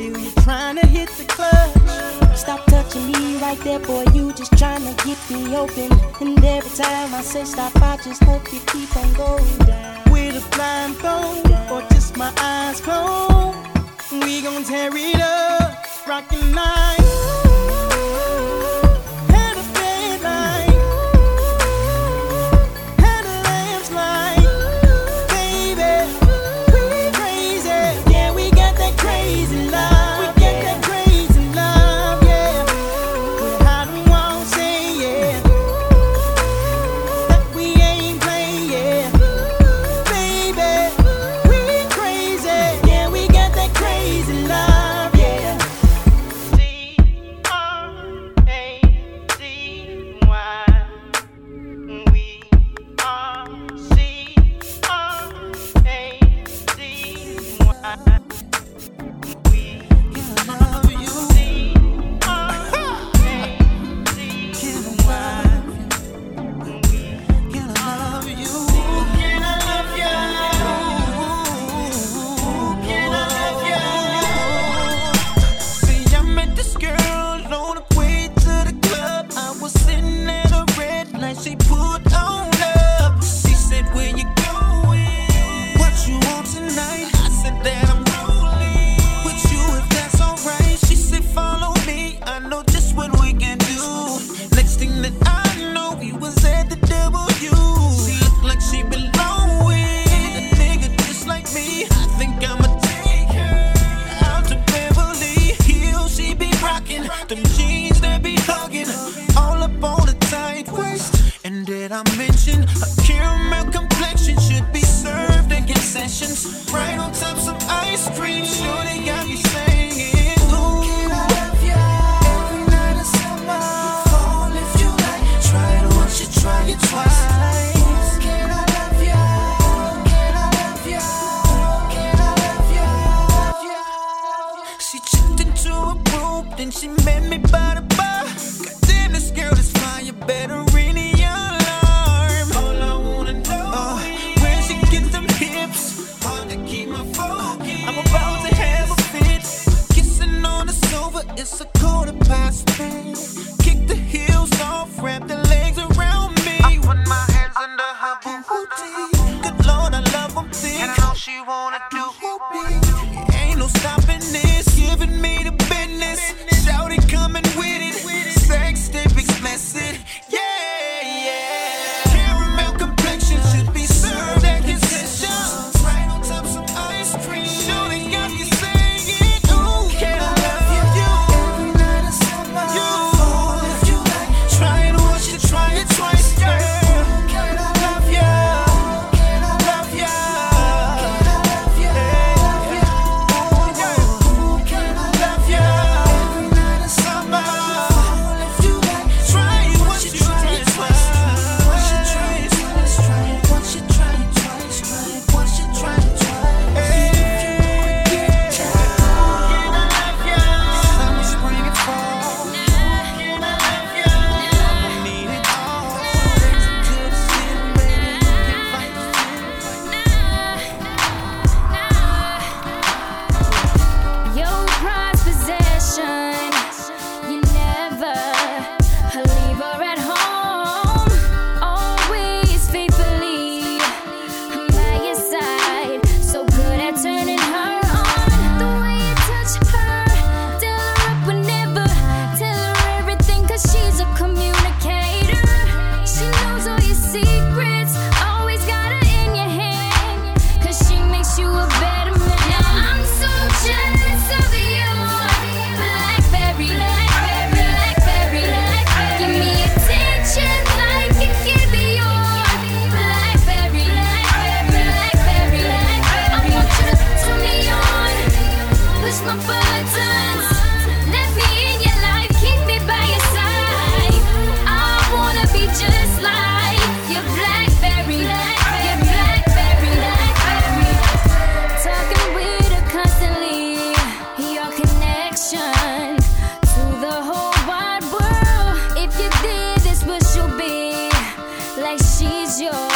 You're trying to hit the clutch. Stop touching me right there, boy. You just trying to get me open. And every time I say stop, I just hope you keep on going down. With a blindfold or just my eyes closed, we gon' tear it up, rockin' night. She said, Where you going? What you want tonight? I said that I'm 죠.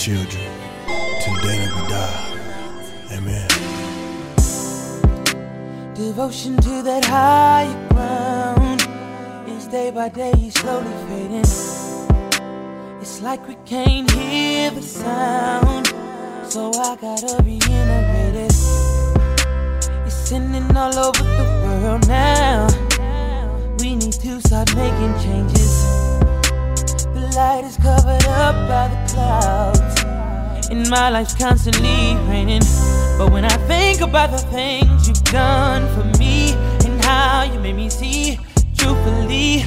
Children till the day that we die. Amen. Devotion to that higher ground is day by day slowly fading. It's like we can't hear the sound, so I gotta reiterate it. It's sending all over the world now. We need to start making changes. Light is covered up by the clouds, and my life's constantly raining. But when I think about the things you've done for me and how you made me see, truthfully,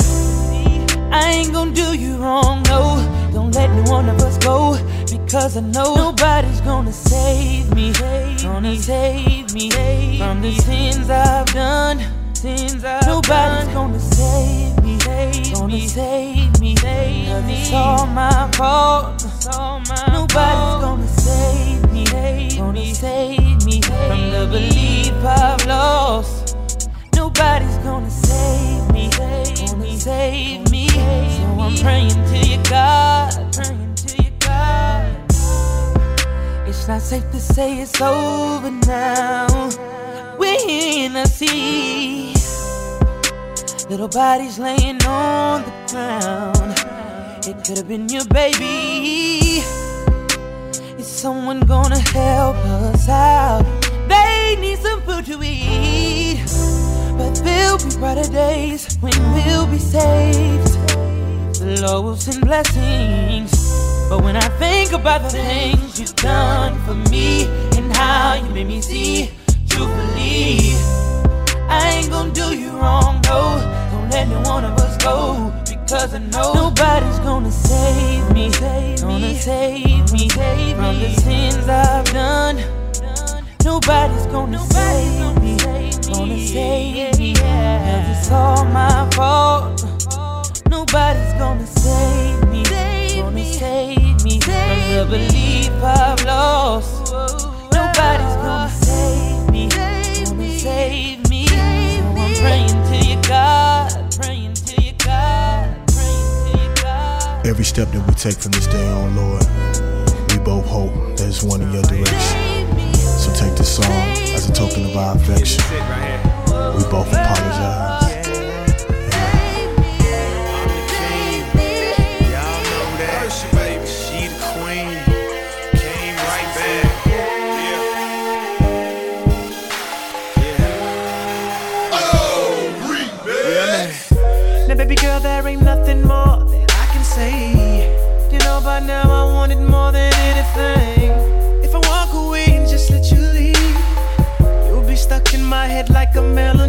I ain't gonna do you wrong, no. Don't let no one of us go because I know nobody's gonna save me, gonna save me from the sins I've done. Sins I've Nobody's done. gonna save me, gonna save me, cause it's all my fault. Nobody's gonna save me, gonna save me from the belief I've lost. Nobody's gonna save me, gonna save me. So I'm praying to you, God, praying to you, God. It's not safe to say it's over now. We're in the sea. Little bodies laying on the ground. It could have been your baby. Is someone gonna help us out? They need some food to eat. But there'll be brighter days when we'll be saved. The Lord will send blessings. But when I think about the things you've done for me and how you made me see, truthfully, I ain't gonna do you wrong, no. Don't let no one of us go. Because I know nobody's gonna save me, gonna save me from the sins I've done. Nobody's gonna save me, gonna save me, cause it's all my fault. Nobody's gonna save me, gonna save me from the belief I've lost. Nobody's me, gonna save me. So I'm praying to you, God, praying to you, God, praying to you, God. Every step that we take from this day on, Lord, we both hope that it's one in your direction. So take this song as a token of our affection. We both apologize. Now I want it more than anything. If I walk away and just let you leave, you'll be stuck in my head like a melody.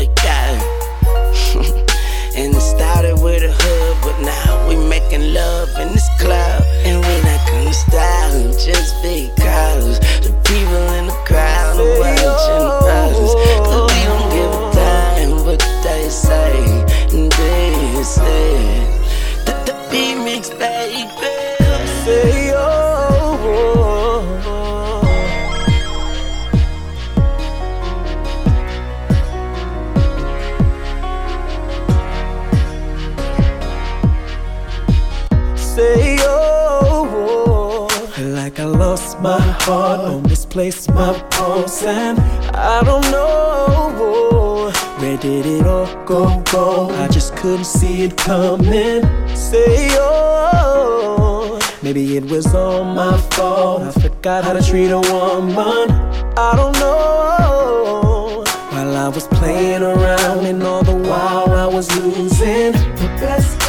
fake that. Say, oh. Like I lost my heart or misplaced my pulse, and I don't know where did it all go wrong. I just couldn't see it coming. Say, oh. Maybe it was all my fault. I forgot how to treat a woman. I don't know. While I was playing around, and all the while I was losing. The best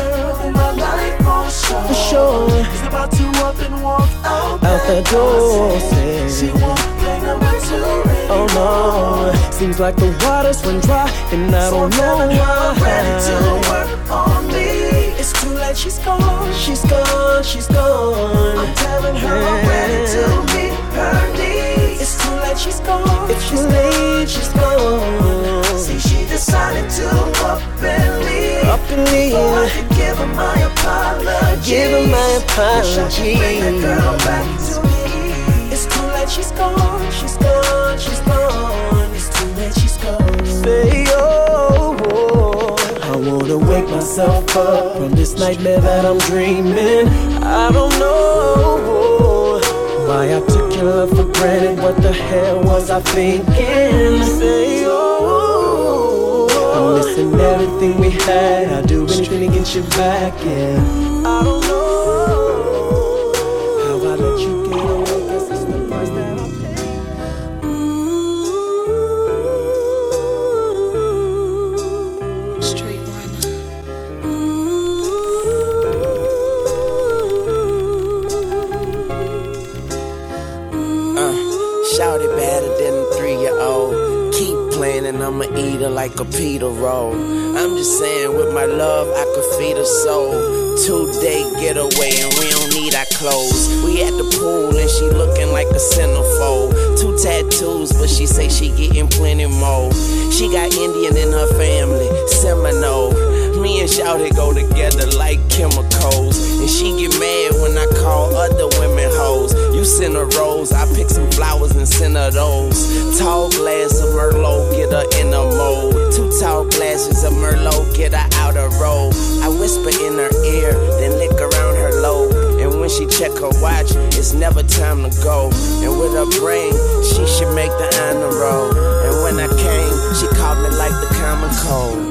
for sure. Is about to up and walk out, out the door. Say, she won't play number two. Oh no, seems like the waters run dry, and I don't know why. Ready to work on me. It's too late, she's gone, she's gone, she's gone. I'm telling her I'm ready to meet her needs. It's too late, she's gone, it's too late, she's gone. See, she decided to up and leave. Up and leave. So I could give her my apology. Give her my apology. Bring the girl back to me. It's too late, she's gone, she's gone, she's gone. It's too late, she's gone. Say, oh, oh. I wanna wake myself up from this nightmare that I'm dreaming. I don't know why I took your love for granted. What the hell was I thinking? Say, oh, I'm everything we had. I'll do anything to get you back, yeah. I don't know Peter roll. I'm just saying, with my love, I could feed a soul. Two day getaway and we don't need our clothes. We at the pool and she looking like a centerfold. Two tattoos, but she say she getting plenty more. She got Indian in her family, Seminole. Me and Shouty go together like chemicals. And she get mad when I call other women hoes. You send her rose, I pick some flowers and send her those. Tall glass of Merlot, get her in a mold. Two tall glasses of Merlot, get her out of roll. I whisper in her ear, then lick around her lobe. And when she check her watch, it's never time to go. And with her brain, she should make the honor roll. And when I came, she called me like the common cold.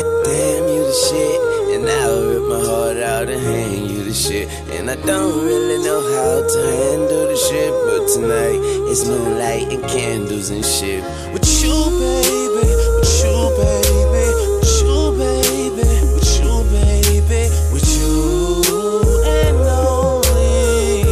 Damn, you the shit. And I'll rip my heart out and hang you the shit. And I don't really know how to handle the shit. But tonight, it's moonlight and candles and shit. With you, baby. With you, baby. With you, baby. With you, baby. With you and only.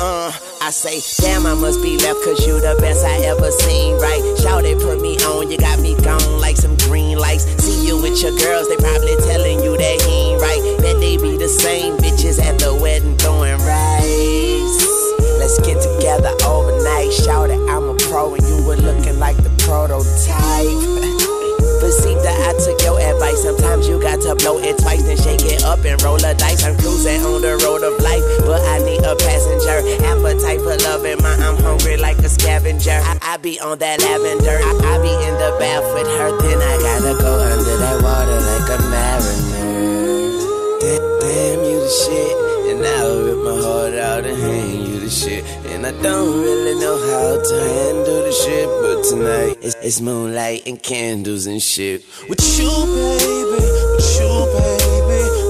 Uh, I say, damn, I must be left cause you the best I ever seen, right? Shout it, put me on, you got me gone like some green lights. See you with your girls, they probably telling you that he ain't right. Bet they be the same bitches at the wedding throwing rice. Let's get together overnight. Shout it, I'm a pro and you were looking like the prototype. But see that I took your advice. Sometimes you got to blow it twice, then shake it up and roll a dice. I'm cruising be on that lavender. I, I be in the bath with her, then I gotta go under that water like a mariner. Damn, you the shit. And I'll rip my heart out and hand you the shit. And I don't really know how to handle the shit, but tonight it's, it's moonlight and candles and shit. With you, baby, with you, baby,